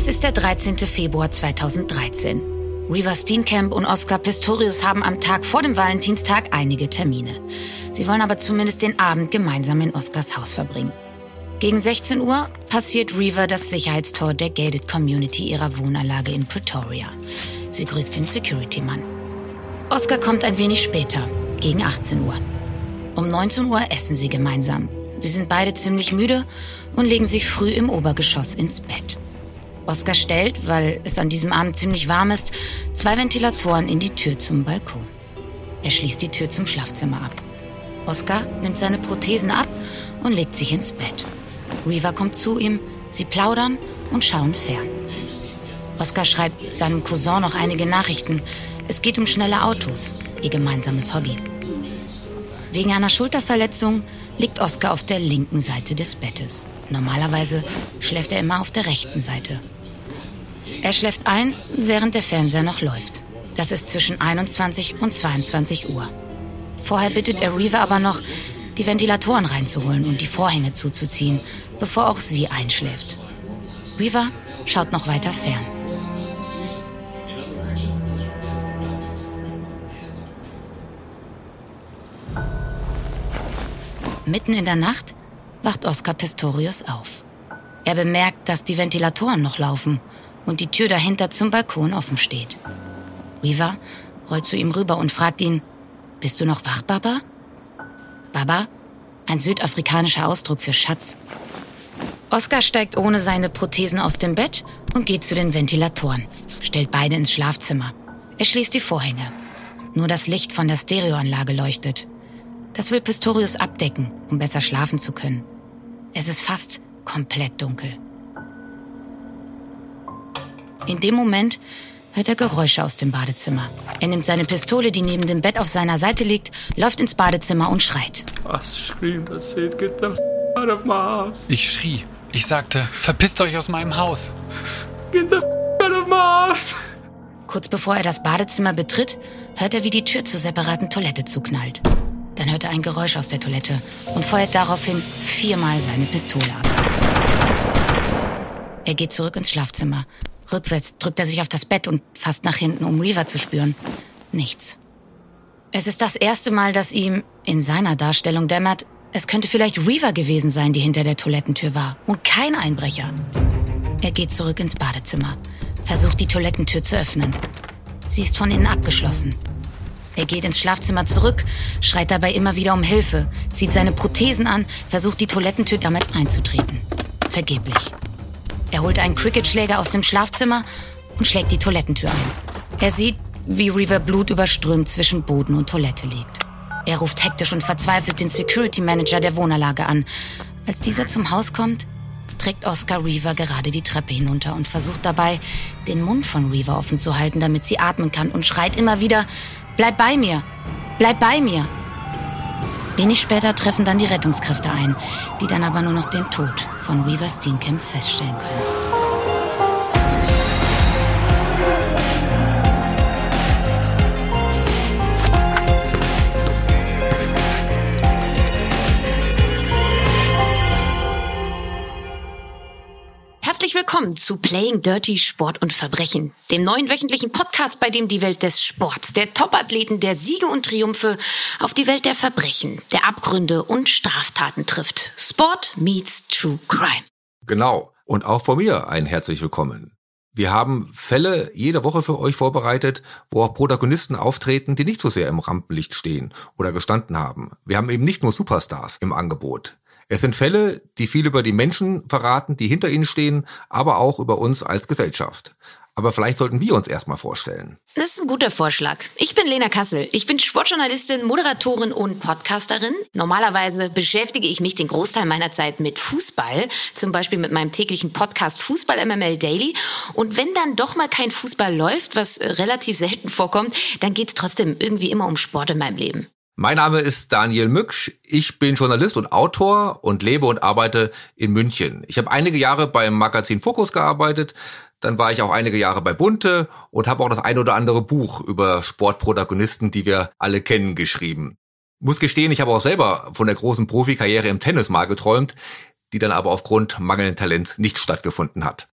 Es ist der 13. Februar 2013. Reva Steenkamp und Oscar Pistorius haben am Tag vor dem Valentinstag einige Termine. Sie wollen aber zumindest den Abend gemeinsam in Oscars Haus verbringen. Gegen 16 Uhr passiert Reva das Sicherheitstor der Gated Community ihrer Wohnanlage in Pretoria. Sie grüßt den Security-Mann. Oscar kommt ein wenig später, gegen 18 Uhr. Um 19 Uhr essen sie gemeinsam. Sie sind beide ziemlich müde und legen sich früh im Obergeschoss ins Bett. Oscar stellt, weil es an diesem Abend ziemlich warm ist, zwei Ventilatoren in die Tür zum Balkon. Er schließt die Tür zum Schlafzimmer ab. Oscar nimmt seine Prothesen ab und legt sich ins Bett. Reva kommt zu ihm, sie plaudern und schauen fern. Oscar schreibt seinem Cousin noch einige Nachrichten. Es geht um schnelle Autos, ihr gemeinsames Hobby. Wegen einer Schulterverletzung liegt Oscar auf der linken Seite des Bettes. Normalerweise schläft er immer auf der rechten Seite. Er schläft ein, während der Fernseher noch läuft. Das ist zwischen 21 und 22 Uhr. Vorher bittet er Reaver aber noch, die Ventilatoren reinzuholen und die Vorhänge zuzuziehen, bevor auch sie einschläft. Reaver schaut noch weiter fern. Mitten in der Nacht wacht Oscar Pistorius auf. Er bemerkt, dass die Ventilatoren noch laufen und die Tür dahinter zum Balkon offen steht. Weaver rollt zu ihm rüber und fragt ihn, bist du noch wach, Baba? Baba? Ein südafrikanischer Ausdruck für Schatz. Oscar steigt ohne seine Prothesen aus dem Bett und geht zu den Ventilatoren, stellt beide ins Schlafzimmer. Er schließt die Vorhänge. Nur das Licht von der Stereoanlage leuchtet. Das will Pistorius abdecken, um besser schlafen zu können. Es ist fast komplett dunkel. In dem Moment hört er Geräusche aus dem Badezimmer. Er nimmt seine Pistole, die neben dem Bett auf seiner Seite liegt, läuft ins Badezimmer und schreit. Was screamed I said, get the out of my house. Ich schrie. Ich sagte, verpisst euch aus meinem Haus. Get the out of my house. Kurz bevor er das Badezimmer betritt, hört er, wie die Tür zur separaten Toilette zuknallt. Dann hört er ein Geräusch aus der Toilette und feuert daraufhin viermal seine Pistole ab. Er geht zurück ins Schlafzimmer. Rückwärts drückt er sich auf das Bett und fast nach hinten, um Reaver zu spüren. Nichts. Es ist das erste Mal, dass ihm in seiner Darstellung dämmert, es könnte vielleicht Reaver gewesen sein, die hinter der Toilettentür war und kein Einbrecher. Er geht zurück ins Badezimmer, versucht die Toilettentür zu öffnen. Sie ist von innen abgeschlossen. Er geht ins Schlafzimmer zurück, schreit dabei immer wieder um Hilfe, zieht seine Prothesen an, versucht die Toilettentür damit einzutreten. Vergeblich. Er holt einen Cricketschläger aus dem Schlafzimmer und schlägt die Toilettentür ein. Er sieht, wie Reaver blutüberströmt zwischen Boden und Toilette liegt. Er ruft hektisch und verzweifelt den Security Manager der Wohnanlage an. Als dieser zum Haus kommt, trägt Oscar Reaver gerade die Treppe hinunter und versucht dabei, den Mund von Reaver offen zu halten, damit sie atmen kann und schreit immer wieder, Bleib bei mir! Bleib bei mir! Wenig später treffen dann die Rettungskräfte ein, die dann aber nur noch den Tod von Weaver Steenkamp feststellen können. Willkommen zu Playing Dirty Sport und Verbrechen, dem neuen wöchentlichen Podcast, bei dem die Welt des Sports, der Topathleten, der Siege und Triumphe auf die Welt der Verbrechen, der Abgründe und Straftaten trifft. Sport meets True Crime. Genau. Und auch von mir ein herzlich willkommen. Wir haben Fälle jede Woche für euch vorbereitet, wo auch Protagonisten auftreten, die nicht so sehr im Rampenlicht stehen oder gestanden haben. Wir haben eben nicht nur Superstars im Angebot. Es sind Fälle, die viel über die Menschen verraten, die hinter ihnen stehen, aber auch über uns als Gesellschaft. Aber vielleicht sollten wir uns erstmal vorstellen. Das ist ein guter Vorschlag. Ich bin Lena Kassel. Ich bin Sportjournalistin, Moderatorin und Podcasterin. Normalerweise beschäftige ich mich den Großteil meiner Zeit mit Fußball, zum Beispiel mit meinem täglichen Podcast Fußball MML Daily. Und wenn dann doch mal kein Fußball läuft, was relativ selten vorkommt, dann geht es trotzdem irgendwie immer um Sport in meinem Leben. Mein Name ist Daniel Mücksch. Ich bin Journalist und Autor und lebe und arbeite in München. Ich habe einige Jahre beim Magazin Fokus gearbeitet. Dann war ich auch einige Jahre bei Bunte und habe auch das ein oder andere Buch über Sportprotagonisten, die wir alle kennen, geschrieben. Muss gestehen, ich habe auch selber von der großen Profikarriere im Tennis mal geträumt, die dann aber aufgrund mangelnden Talents nicht stattgefunden hat.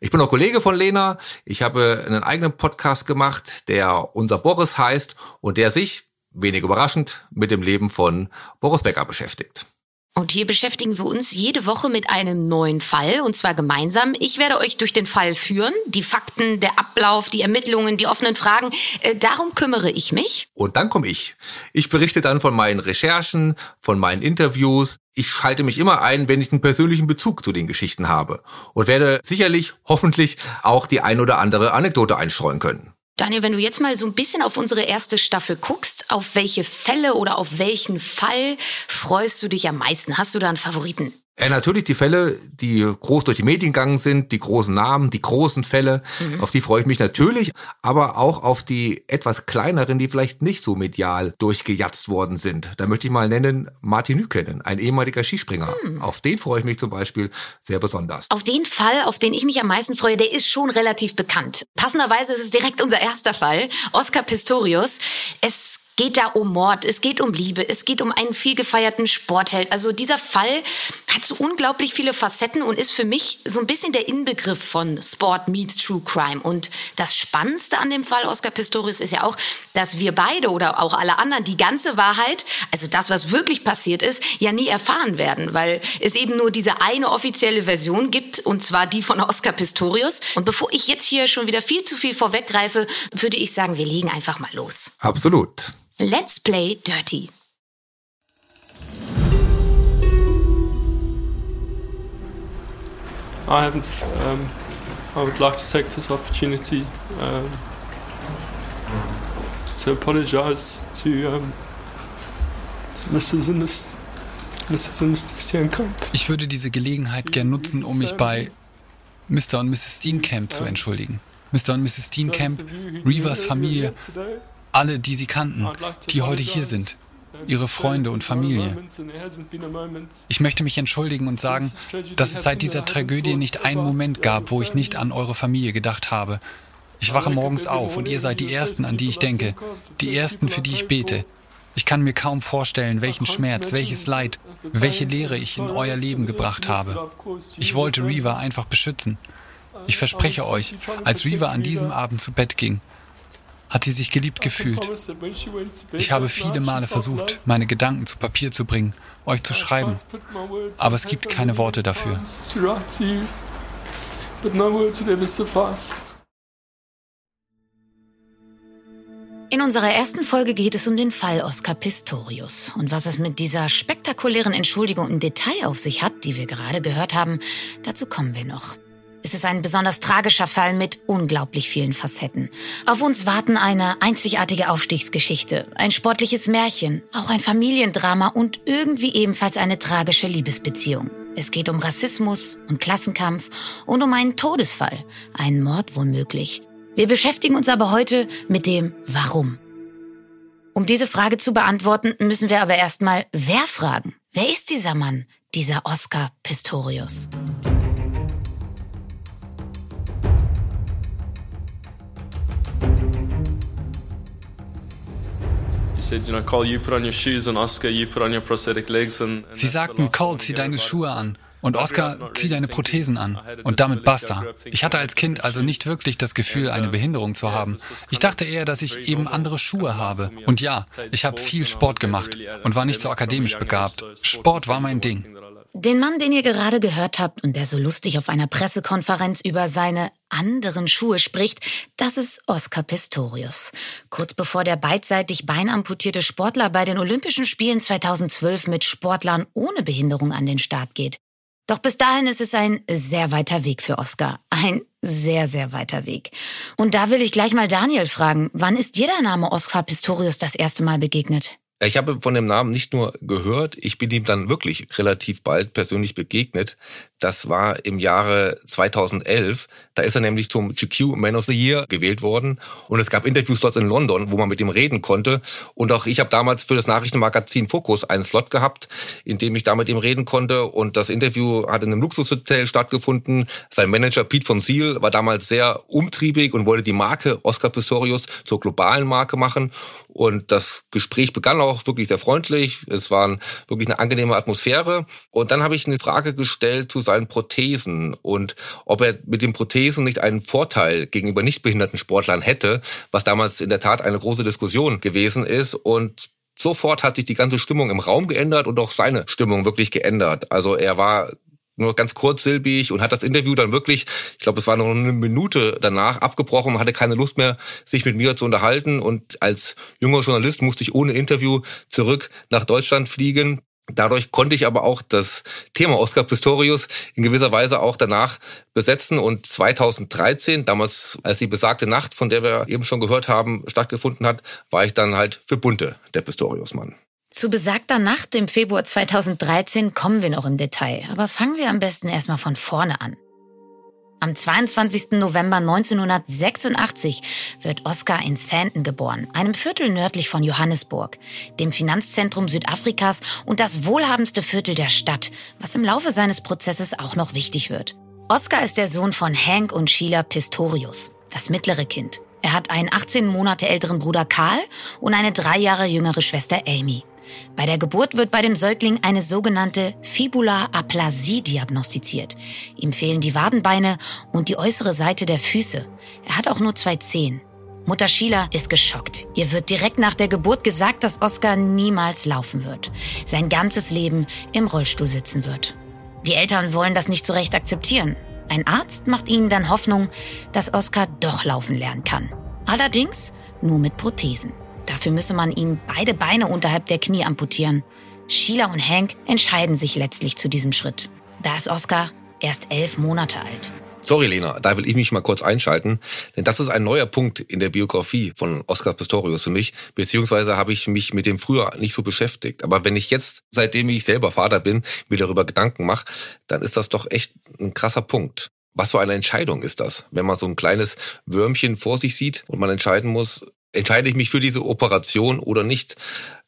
Ich bin auch Kollege von Lena. Ich habe einen eigenen Podcast gemacht, der Unser Boris heißt und der sich, wenig überraschend, mit dem Leben von Boris Becker beschäftigt. Und hier beschäftigen wir uns jede Woche mit einem neuen Fall, und zwar gemeinsam. Ich werde euch durch den Fall führen, die Fakten, der Ablauf, die Ermittlungen, die offenen Fragen. Äh, darum kümmere ich mich. Und dann komme ich. Ich berichte dann von meinen Recherchen, von meinen Interviews. Ich schalte mich immer ein, wenn ich einen persönlichen Bezug zu den Geschichten habe. Und werde sicherlich, hoffentlich auch die ein oder andere Anekdote einstreuen können. Daniel, wenn du jetzt mal so ein bisschen auf unsere erste Staffel guckst, auf welche Fälle oder auf welchen Fall freust du dich am meisten? Hast du da einen Favoriten? Ja, natürlich die Fälle, die groß durch die Medien gegangen sind, die großen Namen, die großen Fälle, mhm. auf die freue ich mich natürlich, aber auch auf die etwas kleineren, die vielleicht nicht so medial durchgejatzt worden sind. Da möchte ich mal nennen Martin Nykenen, ein ehemaliger Skispringer. Mhm. Auf den freue ich mich zum Beispiel sehr besonders. Auf den Fall, auf den ich mich am meisten freue, der ist schon relativ bekannt. Passenderweise ist es direkt unser erster Fall, Oscar Pistorius. Es geht da um Mord, es geht um Liebe, es geht um einen viel gefeierten Sportheld. Also dieser Fall hat so unglaublich viele Facetten und ist für mich so ein bisschen der Inbegriff von Sport meets True Crime. Und das Spannendste an dem Fall Oscar Pistorius ist ja auch, dass wir beide oder auch alle anderen die ganze Wahrheit, also das, was wirklich passiert ist, ja nie erfahren werden, weil es eben nur diese eine offizielle Version gibt und zwar die von Oscar Pistorius. Und bevor ich jetzt hier schon wieder viel zu viel vorweggreife, würde ich sagen, wir legen einfach mal los. Absolut. Let's play dirty. I um, I would like to take this opportunity um, to apologise to, um, to Mrs. Steenkamp. Ich würde diese Gelegenheit gern nutzen, um mich bei Mr. und Mrs. Steenkamp zu entschuldigen. Mr. und Mrs. Steenkamp, Reavers Familie, alle, die sie kannten, die heute hier sind, ihre Freunde und Familie. Ich möchte mich entschuldigen und sagen, dass es seit dieser Tragödie nicht einen Moment gab, wo ich nicht an eure Familie gedacht habe. Ich wache morgens auf und ihr seid die Ersten, an die ich denke, die Ersten, für die ich bete. Ich kann mir kaum vorstellen, welchen Schmerz, welches Leid, welche Lehre ich in euer Leben gebracht habe. Ich wollte Reva einfach beschützen. Ich verspreche euch, als Reva an diesem Abend zu Bett ging, hat sie sich geliebt gefühlt. Ich habe viele Male versucht, meine Gedanken zu Papier zu bringen, euch zu schreiben, aber es gibt keine Worte dafür. In unserer ersten Folge geht es um den Fall Oscar Pistorius. Und was es mit dieser spektakulären Entschuldigung im Detail auf sich hat, die wir gerade gehört haben, dazu kommen wir noch. Es ist ein besonders tragischer Fall mit unglaublich vielen Facetten. Auf uns warten eine einzigartige Aufstiegsgeschichte, ein sportliches Märchen, auch ein Familiendrama und irgendwie ebenfalls eine tragische Liebesbeziehung. Es geht um Rassismus und Klassenkampf und um einen Todesfall, einen Mord womöglich. Wir beschäftigen uns aber heute mit dem Warum. Um diese Frage zu beantworten, müssen wir aber erstmal wer fragen? Wer ist dieser Mann, dieser Oscar Pistorius? Sie sagten, Cole, zieh deine Schuhe an. Und Oscar, zieh deine Prothesen an. Und damit basta. Ich hatte als Kind also nicht wirklich das Gefühl, eine Behinderung zu haben. Ich dachte eher, dass ich eben andere Schuhe habe. Und ja, ich habe viel Sport gemacht und war nicht so akademisch begabt. Sport war mein Ding. Den Mann, den ihr gerade gehört habt und der so lustig auf einer Pressekonferenz über seine anderen Schuhe spricht, das ist Oscar Pistorius. Kurz bevor der beidseitig beinamputierte Sportler bei den Olympischen Spielen 2012 mit Sportlern ohne Behinderung an den Start geht. Doch bis dahin ist es ein sehr weiter Weg für Oscar. Ein sehr, sehr weiter Weg. Und da will ich gleich mal Daniel fragen, wann ist dir der Name Oscar Pistorius das erste Mal begegnet? Ich habe von dem Namen nicht nur gehört, ich bin ihm dann wirklich relativ bald persönlich begegnet. Das war im Jahre 2011. Da ist er nämlich zum GQ Man of the Year gewählt worden. Und es gab Interviews dort in London, wo man mit ihm reden konnte. Und auch ich habe damals für das Nachrichtenmagazin Focus einen Slot gehabt, in dem ich da mit ihm reden konnte. Und das Interview hat in einem Luxushotel stattgefunden. Sein Manager Pete von Seal war damals sehr umtriebig und wollte die Marke Oscar Pistorius zur globalen Marke machen. Und das Gespräch begann auch auch wirklich sehr freundlich. Es war wirklich eine angenehme Atmosphäre. Und dann habe ich eine Frage gestellt zu seinen Prothesen und ob er mit den Prothesen nicht einen Vorteil gegenüber nicht Sportlern hätte, was damals in der Tat eine große Diskussion gewesen ist. Und sofort hat sich die ganze Stimmung im Raum geändert und auch seine Stimmung wirklich geändert. Also er war nur ganz kurzsilbig und hat das Interview dann wirklich, ich glaube, es war noch eine Minute danach abgebrochen hatte keine Lust mehr, sich mit mir zu unterhalten. Und als junger Journalist musste ich ohne Interview zurück nach Deutschland fliegen. Dadurch konnte ich aber auch das Thema Oscar Pistorius in gewisser Weise auch danach besetzen. Und 2013, damals, als die besagte Nacht, von der wir eben schon gehört haben, stattgefunden hat, war ich dann halt für Bunte der Pistorius-Mann. Zu besagter Nacht im Februar 2013 kommen wir noch im Detail, aber fangen wir am besten erstmal von vorne an. Am 22. November 1986 wird Oscar in Sandton geboren, einem Viertel nördlich von Johannesburg, dem Finanzzentrum Südafrikas und das wohlhabendste Viertel der Stadt, was im Laufe seines Prozesses auch noch wichtig wird. Oscar ist der Sohn von Hank und Sheila Pistorius, das mittlere Kind. Er hat einen 18 Monate älteren Bruder Karl und eine drei Jahre jüngere Schwester Amy. Bei der Geburt wird bei dem Säugling eine sogenannte Fibula-Aplasie diagnostiziert. Ihm fehlen die Wadenbeine und die äußere Seite der Füße. Er hat auch nur zwei Zehen. Mutter Sheila ist geschockt. Ihr wird direkt nach der Geburt gesagt, dass Oscar niemals laufen wird. Sein ganzes Leben im Rollstuhl sitzen wird. Die Eltern wollen das nicht so recht akzeptieren. Ein Arzt macht ihnen dann Hoffnung, dass Oscar doch laufen lernen kann. Allerdings nur mit Prothesen. Dafür müsse man ihm beide Beine unterhalb der Knie amputieren. Sheila und Hank entscheiden sich letztlich zu diesem Schritt. Da ist Oscar erst elf Monate alt. Sorry, Lena, da will ich mich mal kurz einschalten, denn das ist ein neuer Punkt in der Biografie von Oscar Pistorius für mich, beziehungsweise habe ich mich mit dem früher nicht so beschäftigt. Aber wenn ich jetzt, seitdem ich selber Vater bin, mir darüber Gedanken mache, dann ist das doch echt ein krasser Punkt. Was für eine Entscheidung ist das, wenn man so ein kleines Würmchen vor sich sieht und man entscheiden muss, entscheide ich mich für diese Operation oder nicht.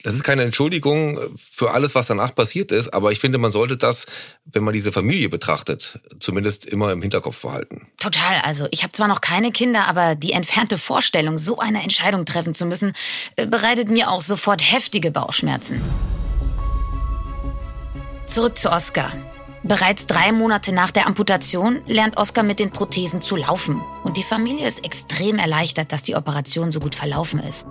Das ist keine Entschuldigung für alles, was danach passiert ist, aber ich finde, man sollte das, wenn man diese Familie betrachtet, zumindest immer im Hinterkopf behalten. Total. Also ich habe zwar noch keine Kinder, aber die entfernte Vorstellung, so eine Entscheidung treffen zu müssen, äh, bereitet mir auch sofort heftige Bauchschmerzen. Zurück zu Oscar. Bereits drei Monate nach der Amputation lernt Oscar mit den Prothesen zu laufen. Und die Familie ist extrem erleichtert, dass die Operation so gut verlaufen ist.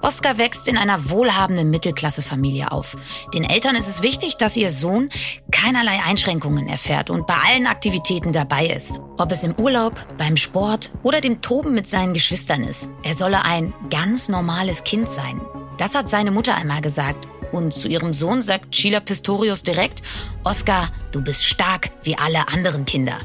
Oscar wächst in einer wohlhabenden Mittelklassefamilie auf. Den Eltern ist es wichtig, dass ihr Sohn keinerlei Einschränkungen erfährt und bei allen Aktivitäten dabei ist. Ob es im Urlaub, beim Sport oder dem Toben mit seinen Geschwistern ist. Er solle ein ganz normales Kind sein. Das hat seine Mutter einmal gesagt und zu ihrem Sohn sagt Sheila Pistorius direkt, Oscar, du bist stark wie alle anderen Kinder.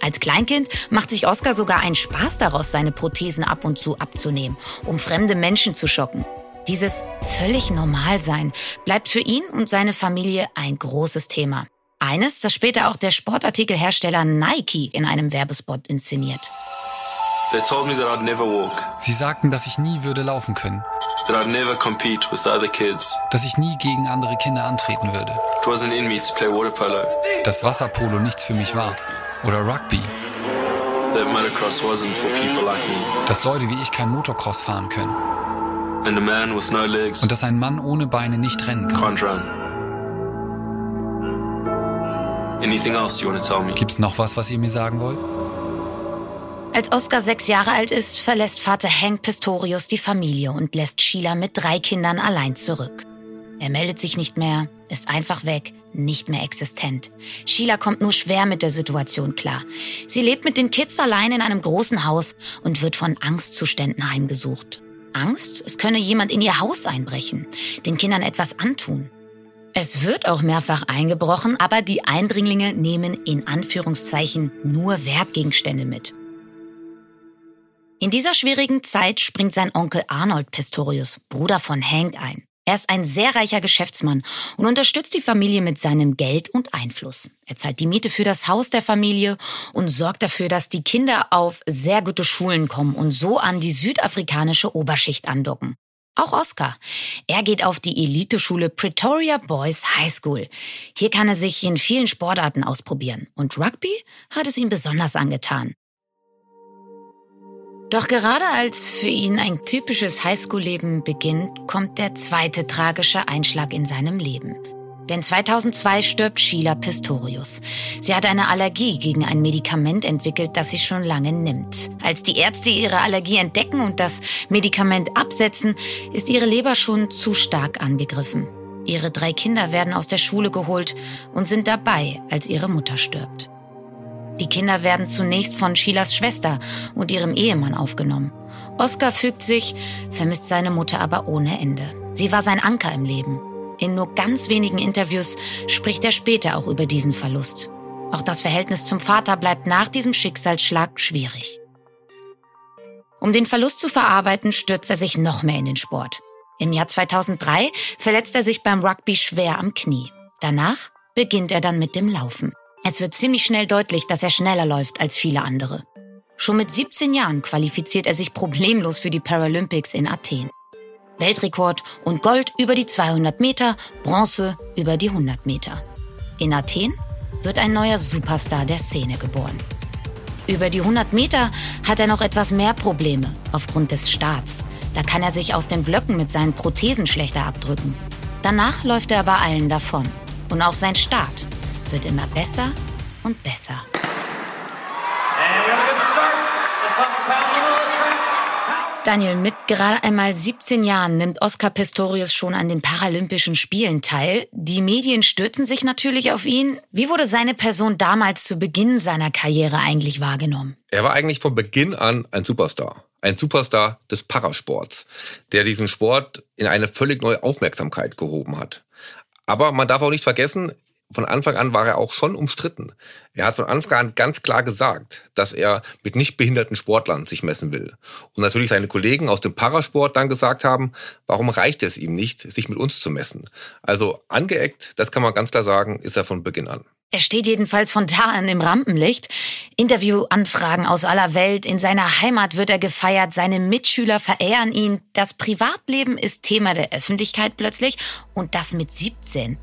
Als Kleinkind macht sich Oscar sogar einen Spaß daraus, seine Prothesen ab und zu abzunehmen, um fremde Menschen zu schocken. Dieses völlig Normalsein bleibt für ihn und seine Familie ein großes Thema. Eines, das später auch der Sportartikelhersteller Nike in einem Werbespot inszeniert. Sie sagten, dass ich nie würde laufen können that I'd never compete with the other kids. Dass ich nie gegen andere Kinder antreten würde. Dass Wasserpolo nichts für mich war. Oder Rugby. Dass Leute wie ich kein Motocross fahren können. Und dass ein Mann ohne Beine nicht rennen kann. Can't run. Anything else you want to tell me? Gibt's noch was, was ihr mir sagen wollt? Als Oscar sechs Jahre alt ist, verlässt Vater Hank Pistorius die Familie und lässt Sheila mit drei Kindern allein zurück. Er meldet sich nicht mehr, ist einfach weg, nicht mehr existent. Sheila kommt nur schwer mit der Situation klar. Sie lebt mit den Kids allein in einem großen Haus und wird von Angstzuständen heimgesucht. Angst, es könne jemand in ihr Haus einbrechen, den Kindern etwas antun. Es wird auch mehrfach eingebrochen, aber die Eindringlinge nehmen in Anführungszeichen nur Wertgegenstände mit. In dieser schwierigen Zeit springt sein Onkel Arnold Pistorius, Bruder von Hank, ein. Er ist ein sehr reicher Geschäftsmann und unterstützt die Familie mit seinem Geld und Einfluss. Er zahlt die Miete für das Haus der Familie und sorgt dafür, dass die Kinder auf sehr gute Schulen kommen und so an die südafrikanische Oberschicht andocken. Auch Oscar. Er geht auf die Eliteschule Pretoria Boys High School. Hier kann er sich in vielen Sportarten ausprobieren und Rugby hat es ihm besonders angetan. Doch gerade als für ihn ein typisches Highschool-Leben beginnt, kommt der zweite tragische Einschlag in seinem Leben. Denn 2002 stirbt Sheila Pistorius. Sie hat eine Allergie gegen ein Medikament entwickelt, das sie schon lange nimmt. Als die Ärzte ihre Allergie entdecken und das Medikament absetzen, ist ihre Leber schon zu stark angegriffen. Ihre drei Kinder werden aus der Schule geholt und sind dabei, als ihre Mutter stirbt. Die Kinder werden zunächst von Sheilas Schwester und ihrem Ehemann aufgenommen. Oscar fügt sich, vermisst seine Mutter aber ohne Ende. Sie war sein Anker im Leben. In nur ganz wenigen Interviews spricht er später auch über diesen Verlust. Auch das Verhältnis zum Vater bleibt nach diesem Schicksalsschlag schwierig. Um den Verlust zu verarbeiten, stürzt er sich noch mehr in den Sport. Im Jahr 2003 verletzt er sich beim Rugby schwer am Knie. Danach beginnt er dann mit dem Laufen. Es wird ziemlich schnell deutlich, dass er schneller läuft als viele andere. Schon mit 17 Jahren qualifiziert er sich problemlos für die Paralympics in Athen. Weltrekord und Gold über die 200 Meter, Bronze über die 100 Meter. In Athen wird ein neuer Superstar der Szene geboren. Über die 100 Meter hat er noch etwas mehr Probleme aufgrund des Starts. Da kann er sich aus den Blöcken mit seinen Prothesen schlechter abdrücken. Danach läuft er aber allen davon. Und auch sein Start wird immer besser und besser. Daniel, mit gerade einmal 17 Jahren nimmt Oscar Pistorius schon an den Paralympischen Spielen teil. Die Medien stürzen sich natürlich auf ihn. Wie wurde seine Person damals zu Beginn seiner Karriere eigentlich wahrgenommen? Er war eigentlich von Beginn an ein Superstar. Ein Superstar des Parasports, der diesen Sport in eine völlig neue Aufmerksamkeit gehoben hat. Aber man darf auch nicht vergessen, von Anfang an war er auch schon umstritten. Er hat von Anfang an ganz klar gesagt, dass er mit nicht behinderten Sportlern sich messen will. Und natürlich seine Kollegen aus dem Parasport dann gesagt haben, warum reicht es ihm nicht, sich mit uns zu messen? Also angeeckt, das kann man ganz klar sagen, ist er von Beginn an. Er steht jedenfalls von da an im Rampenlicht. Interviewanfragen aus aller Welt. In seiner Heimat wird er gefeiert. Seine Mitschüler verehren ihn. Das Privatleben ist Thema der Öffentlichkeit plötzlich. Und das mit 17.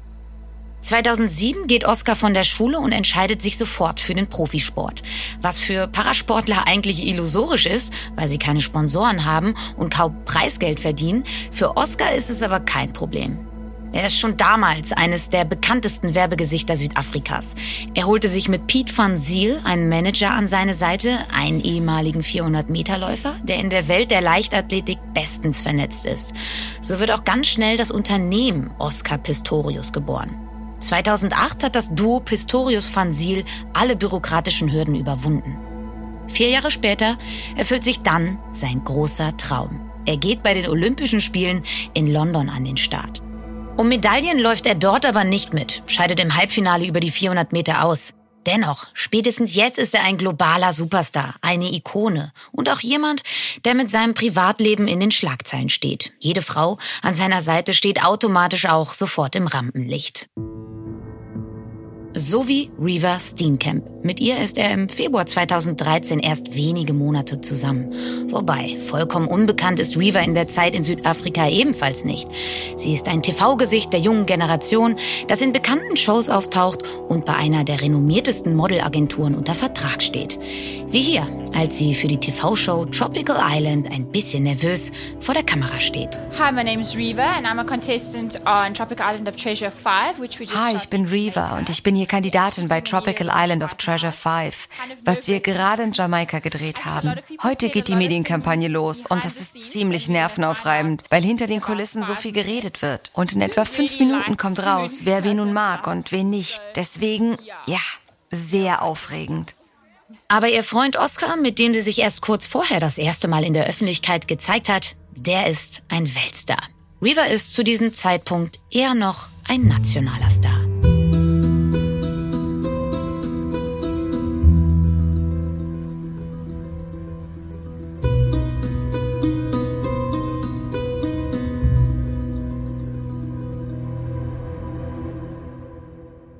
2007 geht Oscar von der Schule und entscheidet sich sofort für den Profisport. Was für Parasportler eigentlich illusorisch ist, weil sie keine Sponsoren haben und kaum Preisgeld verdienen, für Oscar ist es aber kein Problem. Er ist schon damals eines der bekanntesten Werbegesichter Südafrikas. Er holte sich mit Pete van Ziel einen Manager an seine Seite, einen ehemaligen 400-Meter-Läufer, der in der Welt der Leichtathletik bestens vernetzt ist. So wird auch ganz schnell das Unternehmen Oscar Pistorius geboren. 2008 hat das Duo Pistorius van Ziel alle bürokratischen Hürden überwunden. Vier Jahre später erfüllt sich dann sein großer Traum. Er geht bei den Olympischen Spielen in London an den Start. Um Medaillen läuft er dort aber nicht mit, scheidet im Halbfinale über die 400 Meter aus. Dennoch, spätestens jetzt ist er ein globaler Superstar, eine Ikone und auch jemand, der mit seinem Privatleben in den Schlagzeilen steht. Jede Frau an seiner Seite steht automatisch auch sofort im Rampenlicht. So wie Reva Steenkamp. Mit ihr ist er im Februar 2013 erst wenige Monate zusammen. Wobei, vollkommen unbekannt ist Reva in der Zeit in Südafrika ebenfalls nicht. Sie ist ein TV-Gesicht der jungen Generation, das in bekannten Shows auftaucht und bei einer der renommiertesten Modelagenturen unter Vertrag steht. Wie hier, als sie für die TV-Show Tropical Island ein bisschen nervös vor der Kamera steht. Hi, my name is Reva and I'm a contestant on Tropical Island of Treasure 5, which we just Hi, ich bin Reva und ich bin hier Kandidatin bei Tropical Island of Treasure 5, was wir gerade in Jamaika gedreht haben. Heute geht die Medienkampagne los und das ist ziemlich nervenaufreibend, weil hinter den Kulissen so viel geredet wird. Und in etwa fünf Minuten kommt raus, wer wen nun mag und wen nicht. Deswegen, ja, sehr aufregend. Aber ihr Freund Oscar, mit dem sie sich erst kurz vorher das erste Mal in der Öffentlichkeit gezeigt hat, der ist ein Weltstar. Reaver ist zu diesem Zeitpunkt eher noch ein nationaler Star.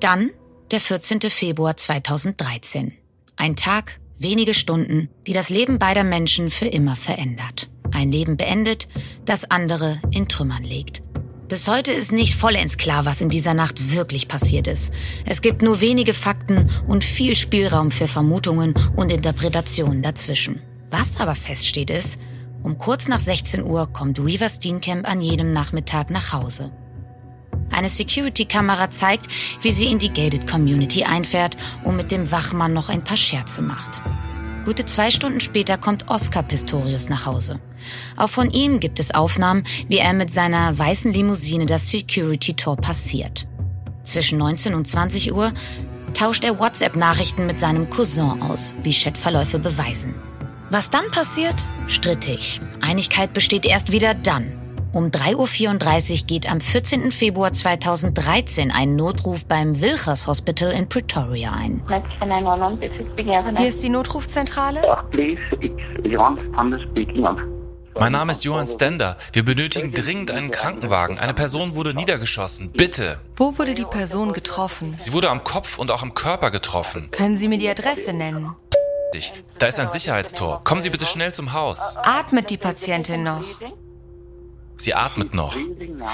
Dann der 14. Februar 2013. Ein Tag, wenige Stunden, die das Leben beider Menschen für immer verändert. Ein Leben beendet, das andere in Trümmern legt. Bis heute ist nicht vollends klar, was in dieser Nacht wirklich passiert ist. Es gibt nur wenige Fakten und viel Spielraum für Vermutungen und Interpretationen dazwischen. Was aber feststeht ist, um kurz nach 16 Uhr kommt Reaver Steenkamp an jedem Nachmittag nach Hause. Eine Security-Kamera zeigt, wie sie in die Gated Community einfährt und mit dem Wachmann noch ein paar Scherze macht. Gute zwei Stunden später kommt Oscar Pistorius nach Hause. Auch von ihm gibt es Aufnahmen, wie er mit seiner weißen Limousine das Security-Tor passiert. Zwischen 19 und 20 Uhr tauscht er WhatsApp-Nachrichten mit seinem Cousin aus, wie Chatverläufe beweisen. Was dann passiert? Strittig. Einigkeit besteht erst wieder dann. Um 3.34 Uhr geht am 14. Februar 2013 ein Notruf beim Wilchers Hospital in Pretoria ein. Hier ist die Notrufzentrale. Mein Name ist Johann Stender. Wir benötigen dringend einen Krankenwagen. Eine Person wurde niedergeschossen. Bitte. Wo wurde die Person getroffen? Sie wurde am Kopf und auch am Körper getroffen. Können Sie mir die Adresse nennen? Da ist ein Sicherheitstor. Kommen Sie bitte schnell zum Haus. Atmet die Patientin noch? Sie atmet noch.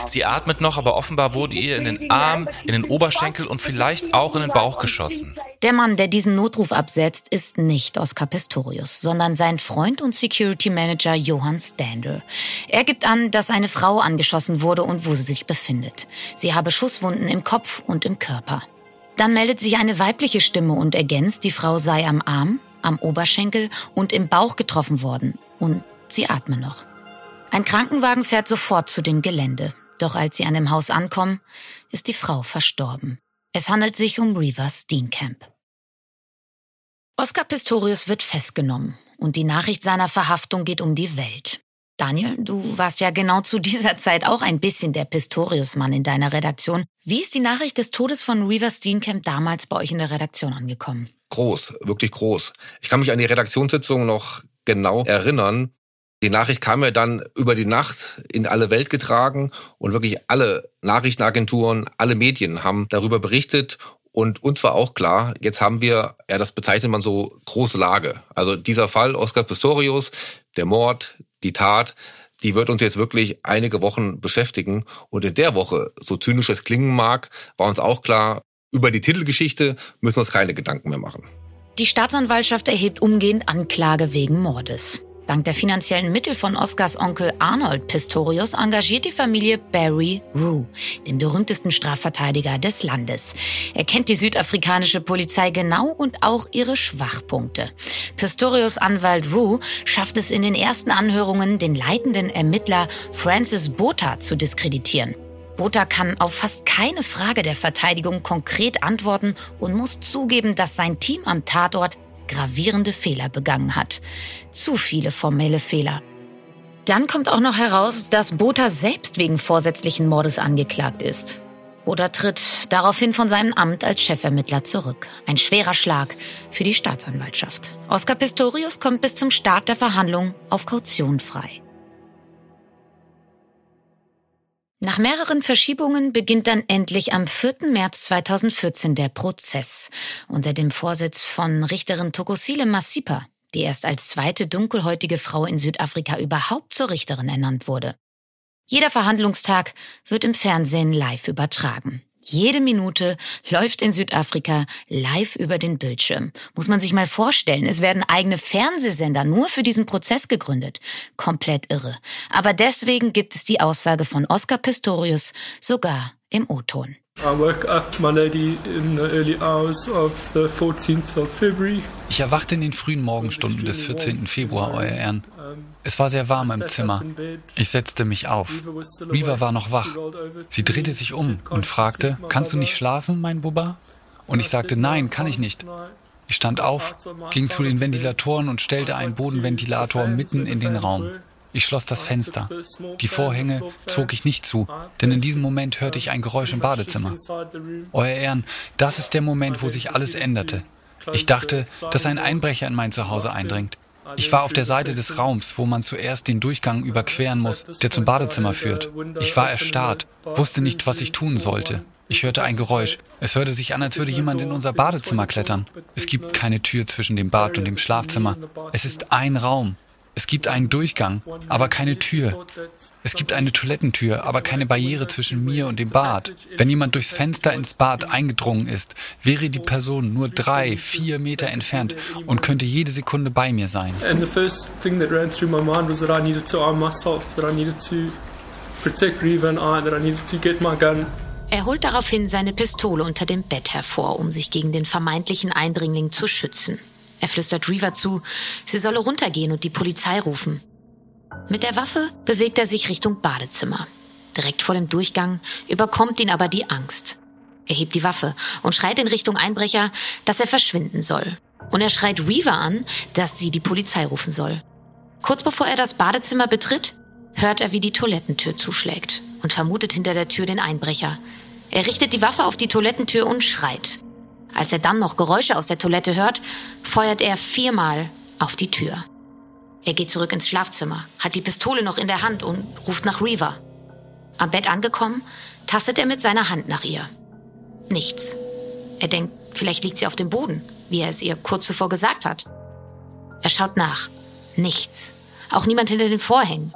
Sie atmet noch, aber offenbar wurde ihr in den Arm, in den Oberschenkel und vielleicht auch in den Bauch geschossen. Der Mann, der diesen Notruf absetzt, ist nicht Oscar Pistorius, sondern sein Freund und Security Manager Johann Stander. Er gibt an, dass eine Frau angeschossen wurde und wo sie sich befindet. Sie habe Schusswunden im Kopf und im Körper. Dann meldet sich eine weibliche Stimme und ergänzt, die Frau sei am Arm, am Oberschenkel und im Bauch getroffen worden und sie atme noch. Ein Krankenwagen fährt sofort zu dem Gelände. Doch als sie an dem Haus ankommen, ist die Frau verstorben. Es handelt sich um Reaver Steenkamp. Oscar Pistorius wird festgenommen und die Nachricht seiner Verhaftung geht um die Welt. Daniel, du warst ja genau zu dieser Zeit auch ein bisschen der Pistorius-Mann in deiner Redaktion. Wie ist die Nachricht des Todes von Reaver Steenkamp damals bei euch in der Redaktion angekommen? Groß, wirklich groß. Ich kann mich an die Redaktionssitzung noch genau erinnern. Die Nachricht kam ja dann über die Nacht in alle Welt getragen und wirklich alle Nachrichtenagenturen, alle Medien haben darüber berichtet und uns war auch klar, jetzt haben wir, ja, das bezeichnet man so, große Lage. Also dieser Fall, Oscar Pistorius, der Mord, die Tat, die wird uns jetzt wirklich einige Wochen beschäftigen. Und in der Woche, so zynisch es klingen mag, war uns auch klar, über die Titelgeschichte müssen wir uns keine Gedanken mehr machen. Die Staatsanwaltschaft erhebt umgehend Anklage wegen Mordes. Dank der finanziellen Mittel von Oscars Onkel Arnold Pistorius engagiert die Familie Barry Rue, den berühmtesten Strafverteidiger des Landes. Er kennt die südafrikanische Polizei genau und auch ihre Schwachpunkte. Pistorius Anwalt Rue schafft es in den ersten Anhörungen, den leitenden Ermittler Francis Botha zu diskreditieren. Botha kann auf fast keine Frage der Verteidigung konkret antworten und muss zugeben, dass sein Team am Tatort gravierende Fehler begangen hat. Zu viele formelle Fehler. Dann kommt auch noch heraus, dass Botha selbst wegen vorsätzlichen Mordes angeklagt ist. Botha tritt daraufhin von seinem Amt als Chefermittler zurück. Ein schwerer Schlag für die Staatsanwaltschaft. Oscar Pistorius kommt bis zum Start der Verhandlung auf Kaution frei. Nach mehreren Verschiebungen beginnt dann endlich am 4. März 2014 der Prozess unter dem Vorsitz von Richterin Tokosile Masipa, die erst als zweite dunkelhäutige Frau in Südafrika überhaupt zur Richterin ernannt wurde. Jeder Verhandlungstag wird im Fernsehen live übertragen. Jede Minute läuft in Südafrika live über den Bildschirm. Muss man sich mal vorstellen, es werden eigene Fernsehsender nur für diesen Prozess gegründet. Komplett irre. Aber deswegen gibt es die Aussage von Oscar Pistorius sogar im O-Ton. Ich erwachte in den frühen Morgenstunden des 14. Februar, Euer Ehren. Es war sehr warm im Zimmer. Ich setzte mich auf. Reaver war noch wach. Sie drehte sich um und fragte, kannst du nicht schlafen, mein Bubba? Und ich sagte, nein, kann ich nicht. Ich stand auf, ging zu den Ventilatoren und stellte einen Bodenventilator mitten in den Raum. Ich schloss das Fenster. Die Vorhänge zog ich nicht zu, denn in diesem Moment hörte ich ein Geräusch im Badezimmer. Euer Ehren, das ist der Moment, wo sich alles änderte. Ich dachte, dass ein Einbrecher in mein Zuhause eindringt. Ich war auf der Seite des Raums, wo man zuerst den Durchgang überqueren muss, der zum Badezimmer führt. Ich war erstarrt, wusste nicht, was ich tun sollte. Ich hörte ein Geräusch. Es hörte sich an, als würde jemand in unser Badezimmer klettern. Es gibt keine Tür zwischen dem Bad und dem Schlafzimmer. Es ist ein Raum. Es gibt einen Durchgang, aber keine Tür. Es gibt eine Toilettentür, aber keine Barriere zwischen mir und dem Bad. Wenn jemand durchs Fenster ins Bad eingedrungen ist, wäre die Person nur drei, vier Meter entfernt und könnte jede Sekunde bei mir sein. And the first thing that ran through my mind was that I needed to arm myself, that I needed to protect Reva and I, that I needed to get my gun. Er holt daraufhin seine Pistole unter dem Bett hervor, um sich gegen den vermeintlichen Eindringling zu schützen. Er flüstert Reaver zu, sie solle runtergehen und die Polizei rufen. Mit der Waffe bewegt er sich Richtung Badezimmer. Direkt vor dem Durchgang überkommt ihn aber die Angst. Er hebt die Waffe und schreit in Richtung Einbrecher, dass er verschwinden soll. Und er schreit Reaver an, dass sie die Polizei rufen soll. Kurz bevor er das Badezimmer betritt, hört er, wie die Toilettentür zuschlägt und vermutet hinter der Tür den Einbrecher. Er richtet die Waffe auf die Toilettentür und schreit. Als er dann noch Geräusche aus der Toilette hört, feuert er viermal auf die Tür. Er geht zurück ins Schlafzimmer, hat die Pistole noch in der Hand und ruft nach Reaver. Am Bett angekommen, tastet er mit seiner Hand nach ihr. Nichts. Er denkt, vielleicht liegt sie auf dem Boden, wie er es ihr kurz zuvor gesagt hat. Er schaut nach. Nichts. Auch niemand hinter den Vorhängen.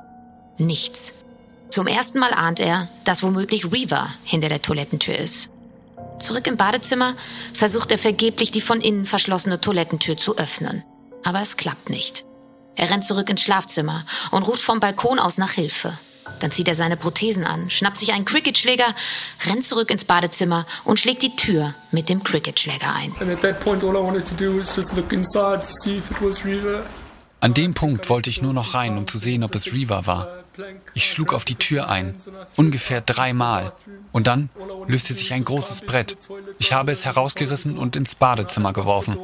Nichts. Zum ersten Mal ahnt er, dass womöglich Reaver hinter der Toilettentür ist. Zurück im Badezimmer versucht er vergeblich die von innen verschlossene Toilettentür zu öffnen. Aber es klappt nicht. Er rennt zurück ins Schlafzimmer und ruft vom Balkon aus nach Hilfe. Dann zieht er seine Prothesen an, schnappt sich einen Cricketschläger, rennt zurück ins Badezimmer und schlägt die Tür mit dem Cricketschläger ein. An dem Punkt wollte ich nur noch rein, um zu sehen, ob es Reaver war. Ich schlug auf die Tür ein, ungefähr dreimal. Und dann löste sich ein großes Brett. Ich habe es herausgerissen und ins Badezimmer geworfen.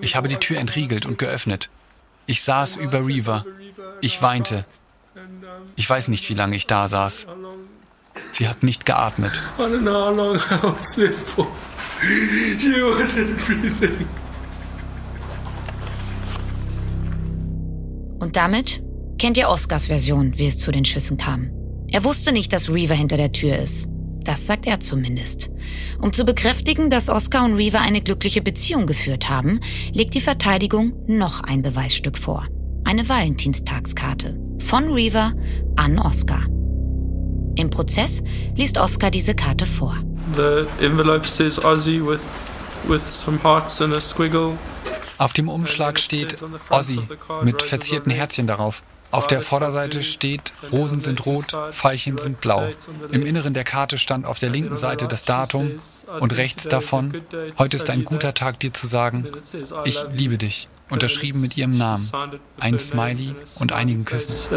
Ich habe die Tür entriegelt und geöffnet. Ich saß über Reaver. Ich weinte. Ich weiß nicht, wie lange ich da saß. Sie hat nicht geatmet. Und damit kennt ihr Oscars Version, wie es zu den Schüssen kam. Er wusste nicht, dass Reaver hinter der Tür ist. Das sagt er zumindest. Um zu bekräftigen, dass Oscar und Reaver eine glückliche Beziehung geführt haben, legt die Verteidigung noch ein Beweisstück vor. Eine Valentinstagskarte. Von Reaver an Oscar. Im Prozess liest Oscar diese Karte vor. The envelope says Ozzy with, with some hearts and a squiggle. Auf dem Umschlag steht Ozzy mit verzierten Herzchen darauf. Auf der Vorderseite steht, Rosen sind rot, Veilchen sind blau. Im Inneren der Karte stand auf der linken Seite das Datum und rechts davon, heute ist ein guter Tag dir zu sagen, ich liebe dich, unterschrieben mit ihrem Namen, ein Smiley und einigen Küssen.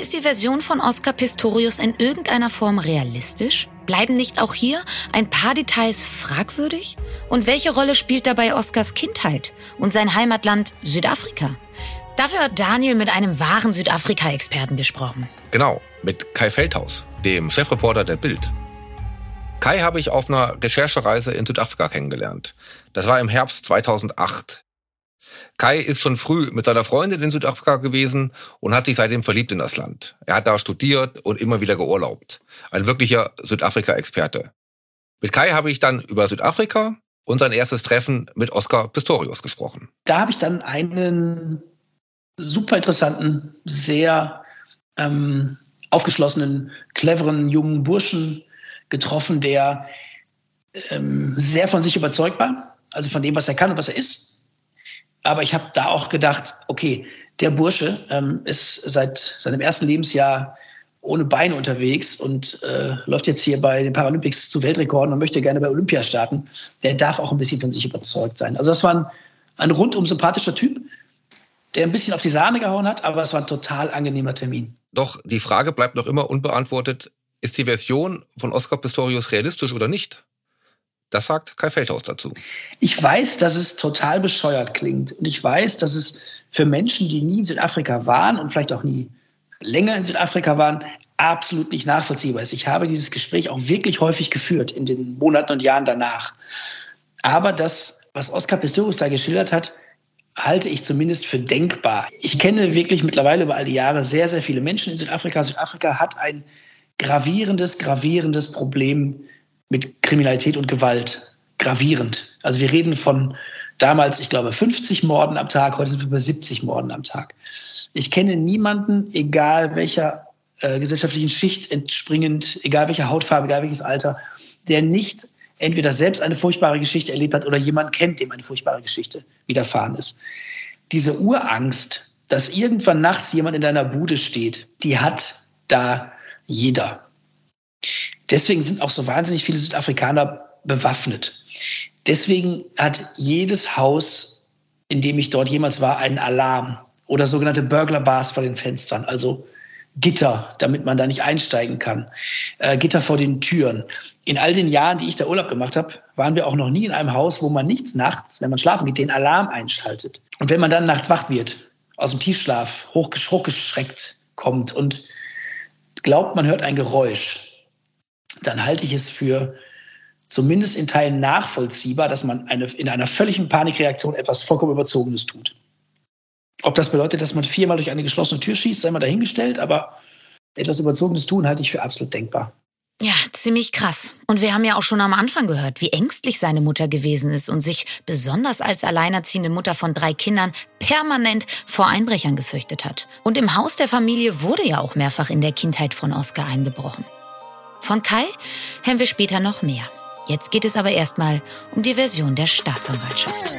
Ist die Version von Oscar Pistorius in irgendeiner Form realistisch? Bleiben nicht auch hier ein paar Details fragwürdig? Und welche Rolle spielt dabei Oscars Kindheit und sein Heimatland Südafrika? Dafür hat Daniel mit einem wahren Südafrika-Experten gesprochen. Genau, mit Kai Feldhaus, dem Chefreporter der Bild. Kai habe ich auf einer Recherchereise in Südafrika kennengelernt. Das war im Herbst 2008. Kai ist schon früh mit seiner Freundin in Südafrika gewesen und hat sich seitdem verliebt in das Land. Er hat da studiert und immer wieder geurlaubt. Ein wirklicher Südafrika-Experte. Mit Kai habe ich dann über Südafrika und sein erstes Treffen mit Oscar Pistorius gesprochen. Da habe ich dann einen super interessanten, sehr ähm, aufgeschlossenen, cleveren jungen Burschen getroffen, der ähm, sehr von sich überzeugt war, also von dem, was er kann und was er ist aber ich habe da auch gedacht, okay, der Bursche ähm, ist seit seinem ersten Lebensjahr ohne Beine unterwegs und äh, läuft jetzt hier bei den Paralympics zu Weltrekorden und möchte gerne bei Olympia starten. Der darf auch ein bisschen von sich überzeugt sein. Also das war ein, ein rundum sympathischer Typ, der ein bisschen auf die Sahne gehauen hat, aber es war ein total angenehmer Termin. Doch die Frage bleibt noch immer unbeantwortet. Ist die Version von Oscar Pistorius realistisch oder nicht? Das sagt Kai Feldhaus dazu. Ich weiß, dass es total bescheuert klingt. Und ich weiß, dass es für Menschen, die nie in Südafrika waren und vielleicht auch nie länger in Südafrika waren, absolut nicht nachvollziehbar ist. Ich habe dieses Gespräch auch wirklich häufig geführt in den Monaten und Jahren danach. Aber das, was Oskar Pistorius da geschildert hat, halte ich zumindest für denkbar. Ich kenne wirklich mittlerweile über all die Jahre sehr, sehr viele Menschen in Südafrika. Südafrika hat ein gravierendes, gravierendes Problem mit Kriminalität und Gewalt. Gravierend. Also wir reden von damals, ich glaube, 50 Morden am Tag, heute sind wir über 70 Morden am Tag. Ich kenne niemanden, egal welcher äh, gesellschaftlichen Schicht entspringend, egal welche Hautfarbe, egal welches Alter, der nicht entweder selbst eine furchtbare Geschichte erlebt hat oder jemand kennt, dem eine furchtbare Geschichte widerfahren ist. Diese Urangst, dass irgendwann nachts jemand in deiner Bude steht, die hat da jeder. Deswegen sind auch so wahnsinnig viele Südafrikaner bewaffnet. Deswegen hat jedes Haus, in dem ich dort jemals war, einen Alarm oder sogenannte Burglar Bars vor den Fenstern, also Gitter, damit man da nicht einsteigen kann, äh, Gitter vor den Türen. In all den Jahren, die ich da Urlaub gemacht habe, waren wir auch noch nie in einem Haus, wo man nichts nachts, wenn man schlafen geht, den Alarm einschaltet. Und wenn man dann nachts wach wird, aus dem Tiefschlaf, hochgesch hochgeschreckt kommt und glaubt, man hört ein Geräusch, dann halte ich es für zumindest in Teilen nachvollziehbar, dass man eine, in einer völligen Panikreaktion etwas vollkommen Überzogenes tut. Ob das bedeutet, dass man viermal durch eine geschlossene Tür schießt, sei mal dahingestellt, aber etwas Überzogenes tun halte ich für absolut denkbar. Ja, ziemlich krass. Und wir haben ja auch schon am Anfang gehört, wie ängstlich seine Mutter gewesen ist und sich besonders als alleinerziehende Mutter von drei Kindern permanent vor Einbrechern gefürchtet hat. Und im Haus der Familie wurde ja auch mehrfach in der Kindheit von Oskar eingebrochen. Von Kai hören wir später noch mehr. Jetzt geht es aber erstmal um die Version der Staatsanwaltschaft.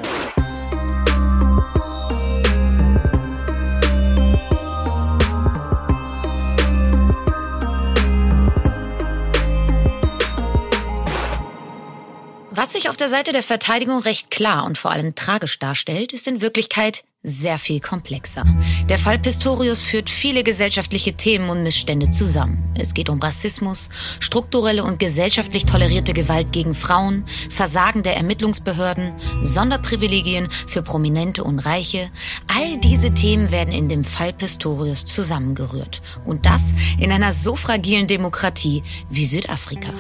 Was sich auf der Seite der Verteidigung recht klar und vor allem tragisch darstellt, ist in Wirklichkeit sehr viel komplexer. Der Fall Pistorius führt viele gesellschaftliche Themen und Missstände zusammen. Es geht um Rassismus, strukturelle und gesellschaftlich tolerierte Gewalt gegen Frauen, Versagen der Ermittlungsbehörden, Sonderprivilegien für Prominente und Reiche. All diese Themen werden in dem Fall Pistorius zusammengerührt. Und das in einer so fragilen Demokratie wie Südafrika.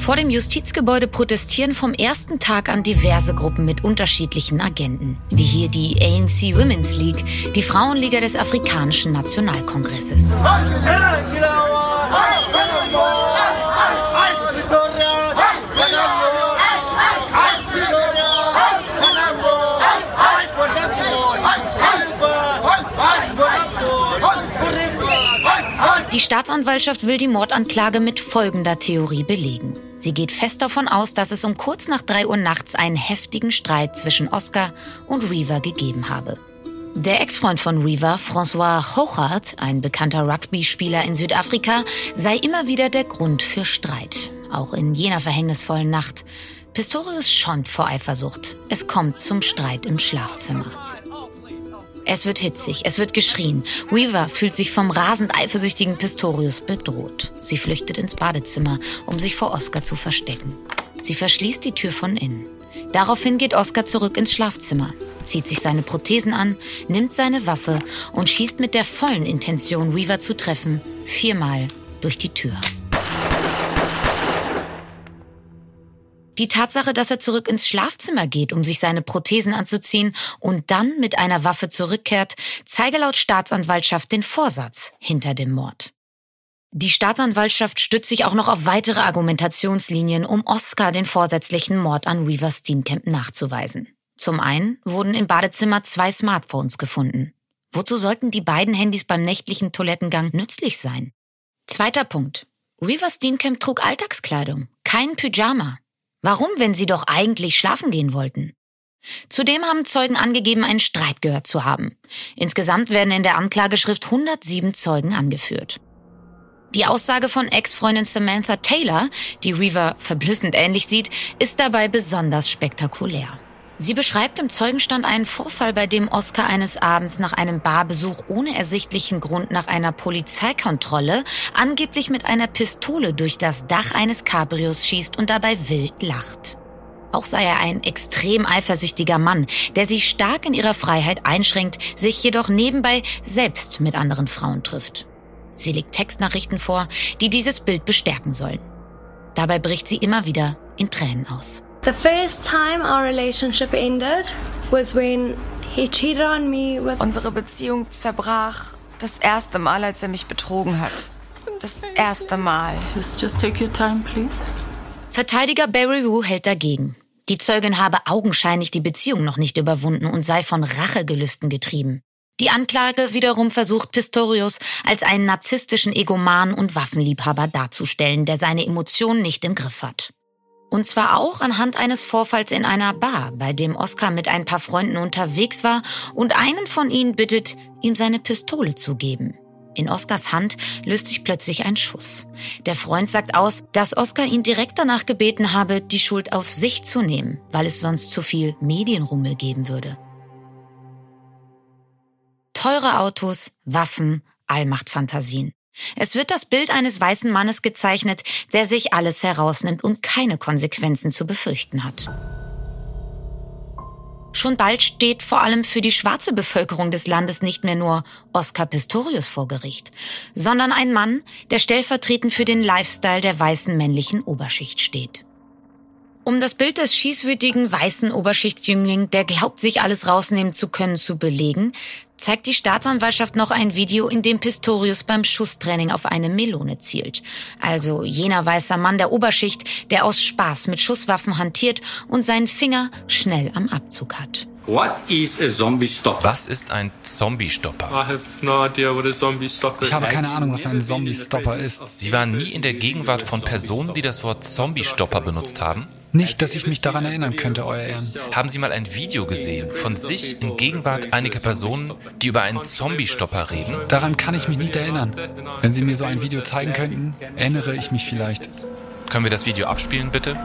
Vor dem Justizgebäude protestieren vom ersten Tag an diverse Gruppen mit unterschiedlichen Agenten, wie hier die ANC Women's League, die Frauenliga des Afrikanischen Nationalkongresses. Die Staatsanwaltschaft will die Mordanklage mit folgender Theorie belegen. Sie geht fest davon aus, dass es um kurz nach drei Uhr nachts einen heftigen Streit zwischen Oscar und Reaver gegeben habe. Der Ex-Freund von Reaver, François Hochart, ein bekannter Rugby-Spieler in Südafrika, sei immer wieder der Grund für Streit. Auch in jener verhängnisvollen Nacht. Pistorius schäumt vor Eifersucht. Es kommt zum Streit im Schlafzimmer. Es wird hitzig, es wird geschrien. Weaver fühlt sich vom rasend eifersüchtigen Pistorius bedroht. Sie flüchtet ins Badezimmer, um sich vor Oscar zu verstecken. Sie verschließt die Tür von innen. Daraufhin geht Oscar zurück ins Schlafzimmer, zieht sich seine Prothesen an, nimmt seine Waffe und schießt mit der vollen Intention, Weaver zu treffen, viermal durch die Tür. Die Tatsache, dass er zurück ins Schlafzimmer geht, um sich seine Prothesen anzuziehen und dann mit einer Waffe zurückkehrt, zeige laut Staatsanwaltschaft den Vorsatz hinter dem Mord. Die Staatsanwaltschaft stützt sich auch noch auf weitere Argumentationslinien, um Oscar den vorsätzlichen Mord an Reaver Steenkamp nachzuweisen. Zum einen wurden im Badezimmer zwei Smartphones gefunden. Wozu sollten die beiden Handys beim nächtlichen Toilettengang nützlich sein? Zweiter Punkt. Reaver Steenkamp trug Alltagskleidung, kein Pyjama. Warum, wenn sie doch eigentlich schlafen gehen wollten? Zudem haben Zeugen angegeben, einen Streit gehört zu haben. Insgesamt werden in der Anklageschrift 107 Zeugen angeführt. Die Aussage von Ex-Freundin Samantha Taylor, die Reaver verblüffend ähnlich sieht, ist dabei besonders spektakulär. Sie beschreibt im Zeugenstand einen Vorfall, bei dem Oscar eines Abends nach einem Barbesuch ohne ersichtlichen Grund nach einer Polizeikontrolle angeblich mit einer Pistole durch das Dach eines Cabrios schießt und dabei wild lacht. Auch sei er ein extrem eifersüchtiger Mann, der sich stark in ihrer Freiheit einschränkt, sich jedoch nebenbei selbst mit anderen Frauen trifft. Sie legt Textnachrichten vor, die dieses Bild bestärken sollen. Dabei bricht sie immer wieder in Tränen aus. The first time our relationship ended was when he cheated on me with Unsere Beziehung zerbrach das erste Mal, als er mich betrogen hat. Das erste Mal. Just, just take your time, please. Verteidiger Barry Wu hält dagegen. Die Zeugin habe augenscheinlich die Beziehung noch nicht überwunden und sei von Rachegelüsten getrieben. Die Anklage wiederum versucht Pistorius als einen narzisstischen Egoman und Waffenliebhaber darzustellen, der seine Emotionen nicht im Griff hat. Und zwar auch anhand eines Vorfalls in einer Bar, bei dem Oscar mit ein paar Freunden unterwegs war und einen von ihnen bittet, ihm seine Pistole zu geben. In Oscars Hand löst sich plötzlich ein Schuss. Der Freund sagt aus, dass Oscar ihn direkt danach gebeten habe, die Schuld auf sich zu nehmen, weil es sonst zu viel Medienrummel geben würde. Teure Autos, Waffen, Allmachtfantasien. Es wird das Bild eines weißen Mannes gezeichnet, der sich alles herausnimmt und keine Konsequenzen zu befürchten hat. Schon bald steht vor allem für die schwarze Bevölkerung des Landes nicht mehr nur Oscar Pistorius vor Gericht, sondern ein Mann, der stellvertretend für den Lifestyle der weißen männlichen Oberschicht steht. Um das Bild des schießwütigen weißen Oberschichtsjüngling, der glaubt, sich alles rausnehmen zu können, zu belegen, zeigt die Staatsanwaltschaft noch ein Video, in dem Pistorius beim Schusstraining auf eine Melone zielt. Also jener weißer Mann der Oberschicht, der aus Spaß mit Schusswaffen hantiert und seinen Finger schnell am Abzug hat. Was ist ein Zombie-Stopper? Ich habe keine Ahnung, was ein Zombie-Stopper ist. Sie waren nie in der Gegenwart von Personen, die das Wort Zombie-Stopper benutzt haben? Nicht, dass ich mich daran erinnern könnte, Euer Ehren. Haben Sie mal ein Video gesehen von sich in Gegenwart einiger Personen, die über einen Zombie-Stopper reden? Daran kann ich mich nicht erinnern. Wenn Sie mir so ein Video zeigen könnten, erinnere ich mich vielleicht. Können wir das Video abspielen, bitte?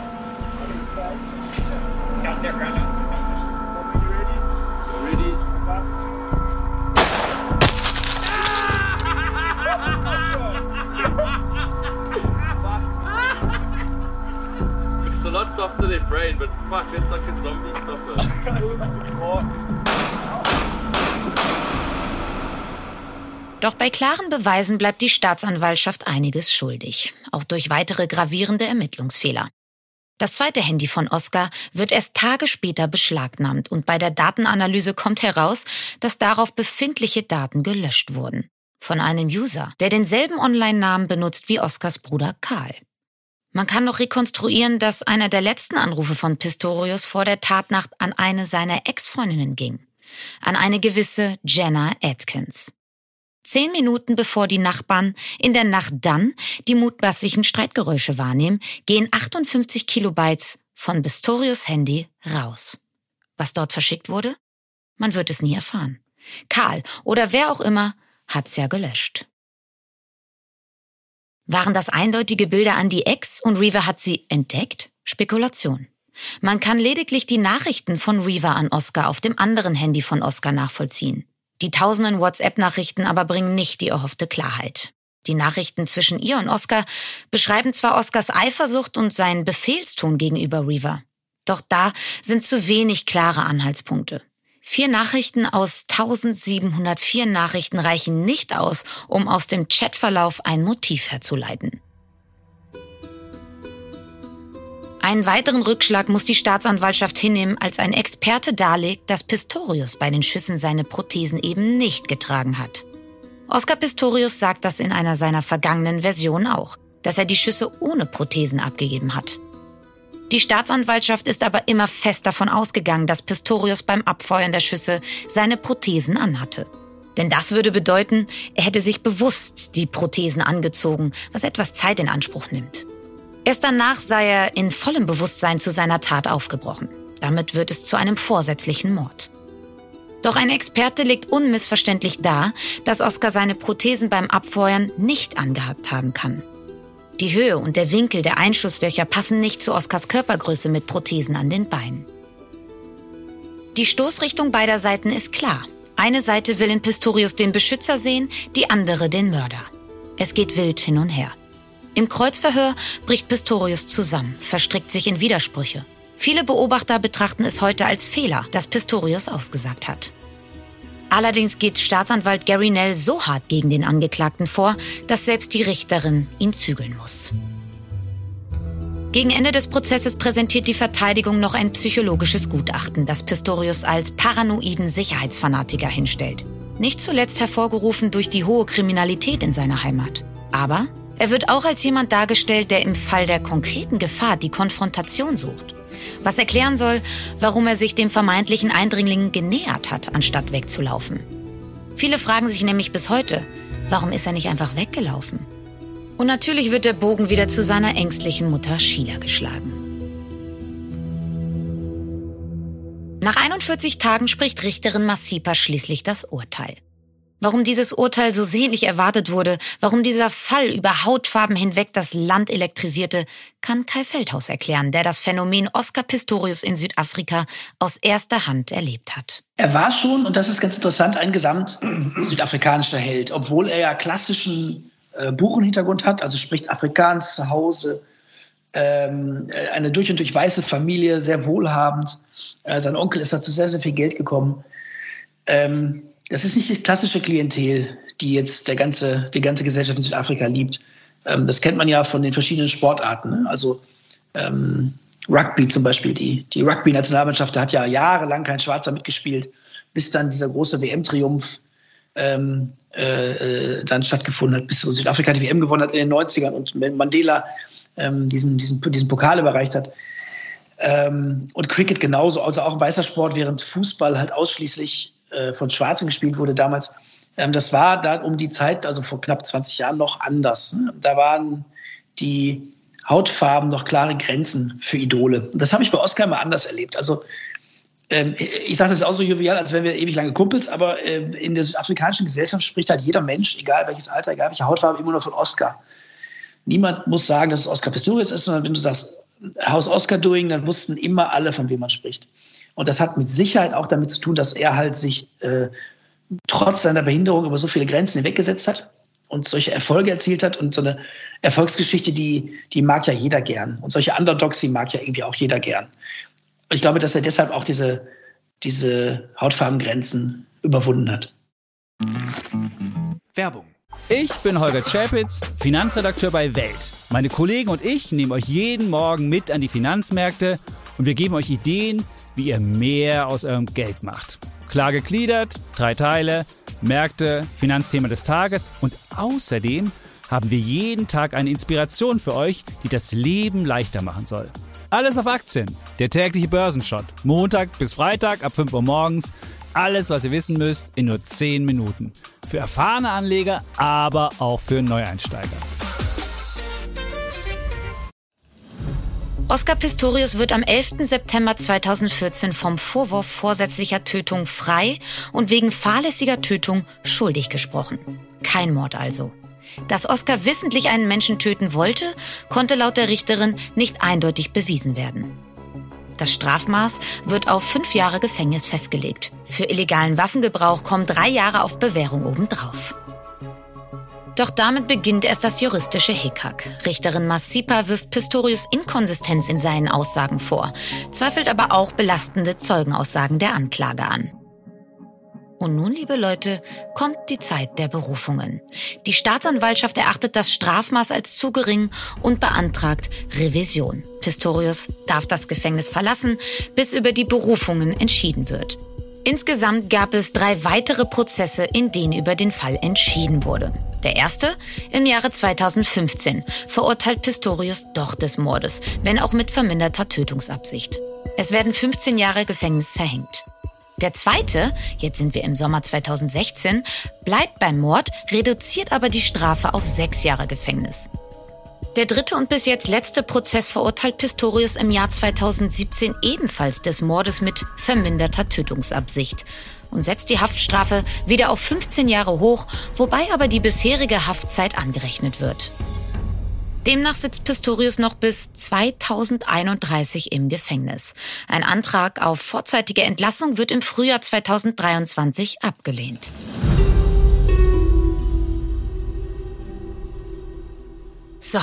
Fuck, it's like a zombie stopper. Doch bei klaren Beweisen bleibt die Staatsanwaltschaft einiges schuldig, auch durch weitere gravierende Ermittlungsfehler. Das zweite Handy von Oscar wird erst Tage später beschlagnahmt und bei der Datenanalyse kommt heraus, dass darauf befindliche Daten gelöscht wurden. Von einem User, der denselben Online-Namen benutzt wie Oscars Bruder Karl. Man kann noch rekonstruieren, dass einer der letzten Anrufe von Pistorius vor der Tatnacht an eine seiner Ex-Freundinnen ging. An eine gewisse Jenna Atkins. Zehn Minuten bevor die Nachbarn in der Nacht dann die mutmaßlichen Streitgeräusche wahrnehmen, gehen 58 Kilobytes von Pistorius Handy raus. Was dort verschickt wurde? Man wird es nie erfahren. Karl oder wer auch immer hat's ja gelöscht. Waren das eindeutige Bilder an die Ex und Reaver hat sie entdeckt? Spekulation. Man kann lediglich die Nachrichten von Reaver an Oscar auf dem anderen Handy von Oscar nachvollziehen. Die tausenden WhatsApp-Nachrichten aber bringen nicht die erhoffte Klarheit. Die Nachrichten zwischen ihr und Oscar beschreiben zwar Oscars Eifersucht und seinen Befehlston gegenüber Reaver. Doch da sind zu wenig klare Anhaltspunkte. Vier Nachrichten aus 1704 Nachrichten reichen nicht aus, um aus dem Chatverlauf ein Motiv herzuleiten. Einen weiteren Rückschlag muss die Staatsanwaltschaft hinnehmen, als ein Experte darlegt, dass Pistorius bei den Schüssen seine Prothesen eben nicht getragen hat. Oscar Pistorius sagt das in einer seiner vergangenen Versionen auch, dass er die Schüsse ohne Prothesen abgegeben hat. Die Staatsanwaltschaft ist aber immer fest davon ausgegangen, dass Pistorius beim Abfeuern der Schüsse seine Prothesen anhatte. Denn das würde bedeuten, er hätte sich bewusst die Prothesen angezogen, was etwas Zeit in Anspruch nimmt. Erst danach sei er in vollem Bewusstsein zu seiner Tat aufgebrochen. Damit wird es zu einem vorsätzlichen Mord. Doch ein Experte legt unmissverständlich dar, dass Oscar seine Prothesen beim Abfeuern nicht angehabt haben kann. Die Höhe und der Winkel der Einschusslöcher passen nicht zu Oscars Körpergröße mit Prothesen an den Beinen. Die Stoßrichtung beider Seiten ist klar. Eine Seite will in Pistorius den Beschützer sehen, die andere den Mörder. Es geht wild hin und her. Im Kreuzverhör bricht Pistorius zusammen, verstrickt sich in Widersprüche. Viele Beobachter betrachten es heute als Fehler, dass Pistorius ausgesagt hat. Allerdings geht Staatsanwalt Gary Nell so hart gegen den Angeklagten vor, dass selbst die Richterin ihn zügeln muss. Gegen Ende des Prozesses präsentiert die Verteidigung noch ein psychologisches Gutachten, das Pistorius als paranoiden Sicherheitsfanatiker hinstellt. Nicht zuletzt hervorgerufen durch die hohe Kriminalität in seiner Heimat. Aber er wird auch als jemand dargestellt, der im Fall der konkreten Gefahr die Konfrontation sucht. Was erklären soll, warum er sich dem vermeintlichen Eindringling genähert hat, anstatt wegzulaufen. Viele fragen sich nämlich bis heute, warum ist er nicht einfach weggelaufen? Und natürlich wird der Bogen wieder zu seiner ängstlichen Mutter Sheila geschlagen. Nach 41 Tagen spricht Richterin Massipa schließlich das Urteil. Warum dieses Urteil so sehnlich erwartet wurde, warum dieser Fall über Hautfarben hinweg das Land elektrisierte, kann Kai Feldhaus erklären, der das Phänomen Oscar Pistorius in Südafrika aus erster Hand erlebt hat. Er war schon, und das ist ganz interessant, ein gesamt südafrikanischer Held, obwohl er ja klassischen äh, Buchenhintergrund hat, also spricht Afrikaans zu Hause, ähm, eine durch und durch weiße Familie, sehr wohlhabend. Äh, sein Onkel ist dazu sehr, sehr viel Geld gekommen. Ähm, das ist nicht die klassische Klientel, die jetzt der ganze, die ganze Gesellschaft in Südafrika liebt. Ähm, das kennt man ja von den verschiedenen Sportarten. Ne? Also ähm, Rugby zum Beispiel. Die, die Rugby-Nationalmannschaft, da hat ja jahrelang kein Schwarzer mitgespielt, bis dann dieser große WM-Triumph ähm, äh, äh, dann stattgefunden hat, bis Südafrika die WM gewonnen hat in den 90ern und Mandela ähm, diesen, diesen, diesen Pokal überreicht hat. Ähm, und Cricket genauso, also auch ein weißer Sport, während Fußball halt ausschließlich äh, von Schwarzen gespielt wurde damals. Ähm, das war dann um die Zeit, also vor knapp 20 Jahren, noch anders. Ne? Da waren die Hautfarben noch klare Grenzen für Idole. Das habe ich bei Oscar immer anders erlebt. Also ähm, ich sage das auch so jovial, als wären wir ewig lange Kumpels, aber äh, in der südafrikanischen Gesellschaft spricht halt jeder Mensch, egal welches Alter, egal welche Hautfarbe, immer nur von Oscar. Niemand muss sagen, dass es Oscar Pistorius ist, sondern wenn du sagst, Haus Oscar Doing, dann wussten immer alle, von wem man spricht. Und das hat mit Sicherheit auch damit zu tun, dass er halt sich äh, trotz seiner Behinderung über so viele Grenzen hinweggesetzt hat und solche Erfolge erzielt hat. Und so eine Erfolgsgeschichte, die, die mag ja jeder gern. Und solche Underdogs, die mag ja irgendwie auch jeder gern. Und ich glaube, dass er deshalb auch diese, diese Hautfarbengrenzen überwunden hat. Werbung. Ich bin Holger Czapitz, Finanzredakteur bei Welt. Meine Kollegen und ich nehmen euch jeden Morgen mit an die Finanzmärkte und wir geben euch Ideen, wie ihr mehr aus eurem Geld macht. Klar gegliedert, drei Teile, Märkte, Finanzthema des Tages und außerdem haben wir jeden Tag eine Inspiration für euch, die das Leben leichter machen soll. Alles auf Aktien, der tägliche Börsenshot, Montag bis Freitag ab 5 Uhr morgens. Alles, was ihr wissen müsst, in nur 10 Minuten. Für erfahrene Anleger, aber auch für Neueinsteiger. Oscar Pistorius wird am 11. September 2014 vom Vorwurf vorsätzlicher Tötung frei und wegen fahrlässiger Tötung schuldig gesprochen. Kein Mord also. Dass Oscar wissentlich einen Menschen töten wollte, konnte laut der Richterin nicht eindeutig bewiesen werden. Das Strafmaß wird auf fünf Jahre Gefängnis festgelegt. Für illegalen Waffengebrauch kommen drei Jahre auf Bewährung obendrauf. Doch damit beginnt erst das juristische Hickhack. Richterin Massipa wirft Pistorius Inkonsistenz in seinen Aussagen vor, zweifelt aber auch belastende Zeugenaussagen der Anklage an. Und nun, liebe Leute, kommt die Zeit der Berufungen. Die Staatsanwaltschaft erachtet das Strafmaß als zu gering und beantragt Revision. Pistorius darf das Gefängnis verlassen, bis über die Berufungen entschieden wird. Insgesamt gab es drei weitere Prozesse, in denen über den Fall entschieden wurde. Der erste im Jahre 2015 verurteilt Pistorius doch des Mordes, wenn auch mit verminderter Tötungsabsicht. Es werden 15 Jahre Gefängnis verhängt. Der zweite, jetzt sind wir im Sommer 2016, bleibt beim Mord, reduziert aber die Strafe auf sechs Jahre Gefängnis. Der dritte und bis jetzt letzte Prozess verurteilt Pistorius im Jahr 2017 ebenfalls des Mordes mit verminderter Tötungsabsicht und setzt die Haftstrafe wieder auf 15 Jahre hoch, wobei aber die bisherige Haftzeit angerechnet wird. Demnach sitzt Pistorius noch bis 2031 im Gefängnis. Ein Antrag auf vorzeitige Entlassung wird im Frühjahr 2023 abgelehnt. So,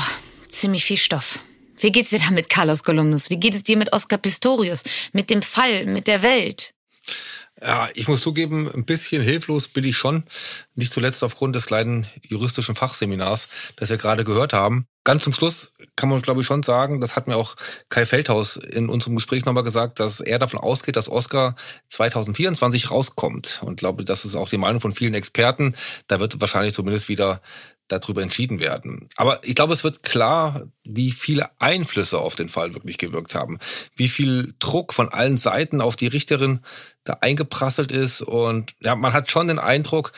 ziemlich viel Stoff. Wie geht's dir da mit Carlos Columnus? Wie geht es dir mit Oscar Pistorius? Mit dem Fall, mit der Welt? Ja, ich muss zugeben, ein bisschen hilflos bin ich schon. Nicht zuletzt aufgrund des kleinen juristischen Fachseminars, das wir gerade gehört haben. Ganz zum Schluss kann man, glaube ich, schon sagen, das hat mir auch Kai Feldhaus in unserem Gespräch nochmal gesagt, dass er davon ausgeht, dass Oscar 2024 rauskommt. Und glaube, das ist auch die Meinung von vielen Experten. Da wird wahrscheinlich zumindest wieder darüber entschieden werden. Aber ich glaube, es wird klar, wie viele Einflüsse auf den Fall wirklich gewirkt haben, wie viel Druck von allen Seiten auf die Richterin da eingeprasselt ist und ja, man hat schon den Eindruck,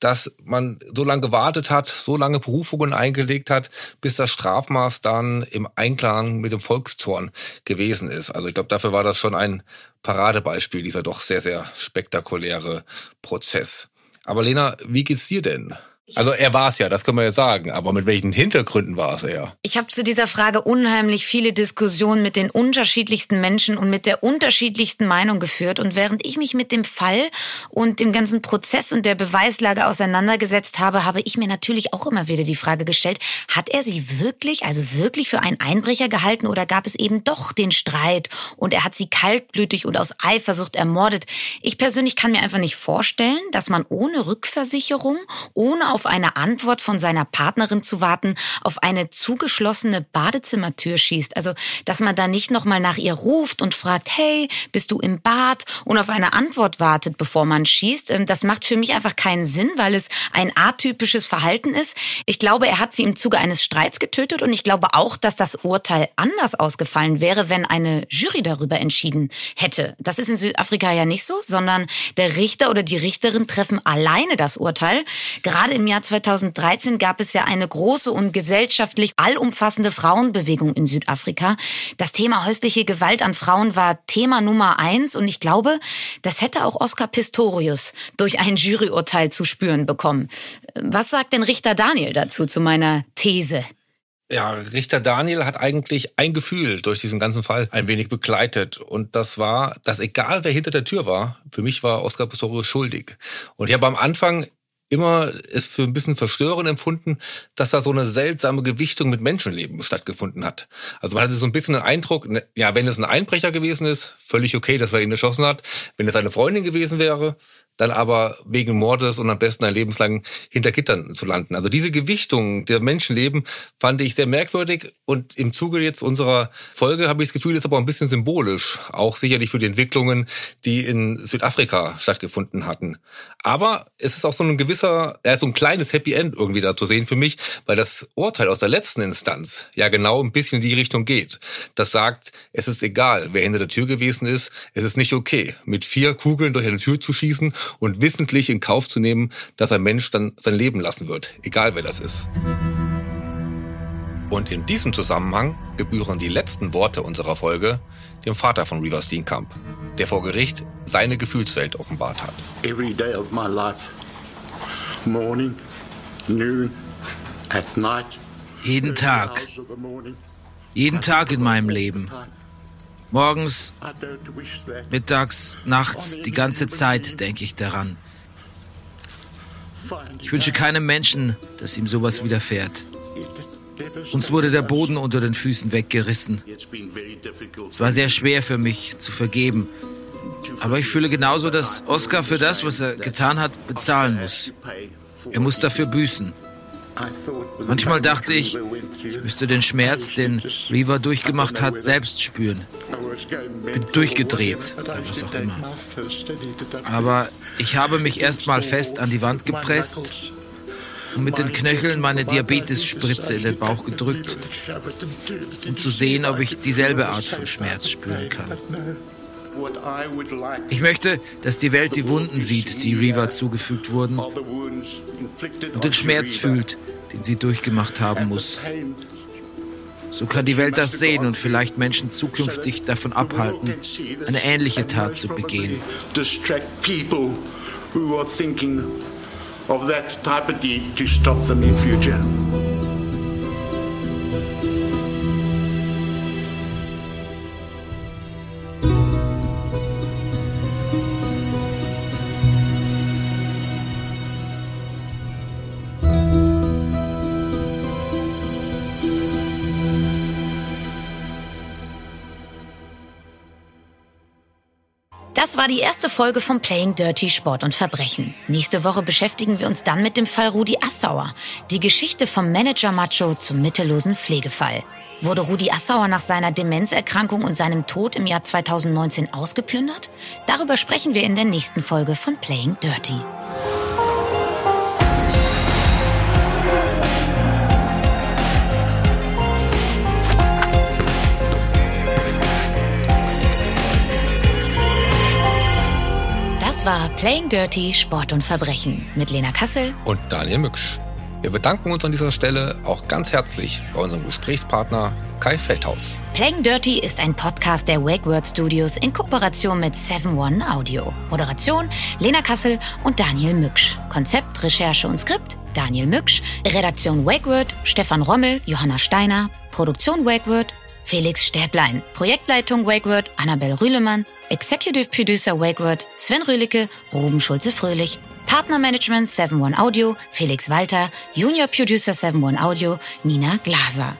dass man so lange gewartet hat, so lange Berufungen eingelegt hat, bis das Strafmaß dann im Einklang mit dem Volkszorn gewesen ist. Also ich glaube, dafür war das schon ein Paradebeispiel, dieser doch sehr, sehr spektakuläre Prozess. Aber Lena, wie geht's dir denn? Also er war es ja, das können wir ja sagen. Aber mit welchen Hintergründen war es er? Ich habe zu dieser Frage unheimlich viele Diskussionen mit den unterschiedlichsten Menschen und mit der unterschiedlichsten Meinung geführt. Und während ich mich mit dem Fall und dem ganzen Prozess und der Beweislage auseinandergesetzt habe, habe ich mir natürlich auch immer wieder die Frage gestellt, hat er sie wirklich, also wirklich für einen Einbrecher gehalten oder gab es eben doch den Streit und er hat sie kaltblütig und aus Eifersucht ermordet? Ich persönlich kann mir einfach nicht vorstellen, dass man ohne Rückversicherung, ohne auf auf eine Antwort von seiner Partnerin zu warten, auf eine zugeschlossene Badezimmertür schießt. Also, dass man da nicht nochmal nach ihr ruft und fragt, hey, bist du im Bad? Und auf eine Antwort wartet, bevor man schießt. Ähm, das macht für mich einfach keinen Sinn, weil es ein atypisches Verhalten ist. Ich glaube, er hat sie im Zuge eines Streits getötet und ich glaube auch, dass das Urteil anders ausgefallen wäre, wenn eine Jury darüber entschieden hätte. Das ist in Südafrika ja nicht so, sondern der Richter oder die Richterin treffen alleine das Urteil. Gerade im Jahr 2013 gab es ja eine große und gesellschaftlich allumfassende Frauenbewegung in Südafrika. Das Thema häusliche Gewalt an Frauen war Thema Nummer eins und ich glaube, das hätte auch Oscar Pistorius durch ein Juryurteil zu spüren bekommen. Was sagt denn Richter Daniel dazu, zu meiner These? Ja, Richter Daniel hat eigentlich ein Gefühl durch diesen ganzen Fall ein wenig begleitet. Und das war, dass egal wer hinter der Tür war, für mich war Oscar Pistorius schuldig. Und ich habe am Anfang immer es für ein bisschen verstörend empfunden, dass da so eine seltsame Gewichtung mit Menschenleben stattgefunden hat. Also man hatte so ein bisschen den Eindruck, ne, ja, wenn es ein Einbrecher gewesen ist, völlig okay, dass er ihn erschossen hat. Wenn es eine Freundin gewesen wäre, dann aber wegen Mordes und am besten ein lebenslang hinter Gittern zu landen. Also diese Gewichtung der Menschenleben fand ich sehr merkwürdig und im Zuge jetzt unserer Folge habe ich das Gefühl, ist aber auch ein bisschen symbolisch, auch sicherlich für die Entwicklungen, die in Südafrika stattgefunden hatten. Aber es ist auch so ein gewisser, ja, so ein kleines Happy End irgendwie da zu sehen für mich, weil das Urteil aus der letzten Instanz ja genau ein bisschen in die Richtung geht. Das sagt, es ist egal, wer hinter der Tür gewesen ist, es ist nicht okay, mit vier Kugeln durch eine Tür zu schießen und wissentlich in Kauf zu nehmen, dass ein Mensch dann sein Leben lassen wird, egal wer das ist. Und in diesem Zusammenhang gebühren die letzten Worte unserer Folge dem Vater von Reaver Steenkamp, der vor Gericht seine Gefühlswelt offenbart hat. Every day of my life, morning, noon, at night. Jeden Tag. Jeden Tag in meinem Leben. Morgens, mittags, nachts, die ganze Zeit denke ich daran. Ich wünsche keinem Menschen, dass ihm sowas widerfährt. Uns wurde der Boden unter den Füßen weggerissen. Es war sehr schwer für mich zu vergeben. Aber ich fühle genauso, dass Oscar für das, was er getan hat, bezahlen muss. Er muss dafür büßen. Manchmal dachte ich, ich müsste den Schmerz, den Reaver durchgemacht hat, selbst spüren. Bin durchgedreht, oder was auch immer. Aber ich habe mich erstmal fest an die Wand gepresst und mit den Knöcheln meine Diabetesspritze in den Bauch gedrückt, um zu sehen, ob ich dieselbe Art von Schmerz spüren kann. Ich möchte, dass die Welt die Wunden sieht, die Reaver zugefügt wurden, und den Schmerz fühlt, den sie durchgemacht haben muss. So kann die Welt das sehen und vielleicht Menschen zukünftig davon abhalten, eine ähnliche Tat zu begehen. of that type of deed to stop them in future. Das war die erste Folge von Playing Dirty Sport und Verbrechen. Nächste Woche beschäftigen wir uns dann mit dem Fall Rudi Assauer. Die Geschichte vom Manager Macho zum mittellosen Pflegefall. Wurde Rudi Assauer nach seiner Demenzerkrankung und seinem Tod im Jahr 2019 ausgeplündert? Darüber sprechen wir in der nächsten Folge von Playing Dirty. Das war Playing Dirty Sport und Verbrechen mit Lena Kassel und Daniel Mücksch. Wir bedanken uns an dieser Stelle auch ganz herzlich bei unserem Gesprächspartner Kai Feldhaus. Playing Dirty ist ein Podcast der Wake Word Studios in Kooperation mit 7-One Audio. Moderation Lena Kassel und Daniel Mücksch. Konzept, Recherche und Skript Daniel Mücksch. Redaktion Wake Word Stefan Rommel, Johanna Steiner. Produktion Wake Word Felix Stäblein. Projektleitung WakeWord, Annabel Rühlemann. Executive Producer WakeWord, Sven Rühlicke, Ruben Schulze-Fröhlich. Partnermanagement 7-One Audio, Felix Walter. Junior Producer 7-One Audio, Nina Glaser.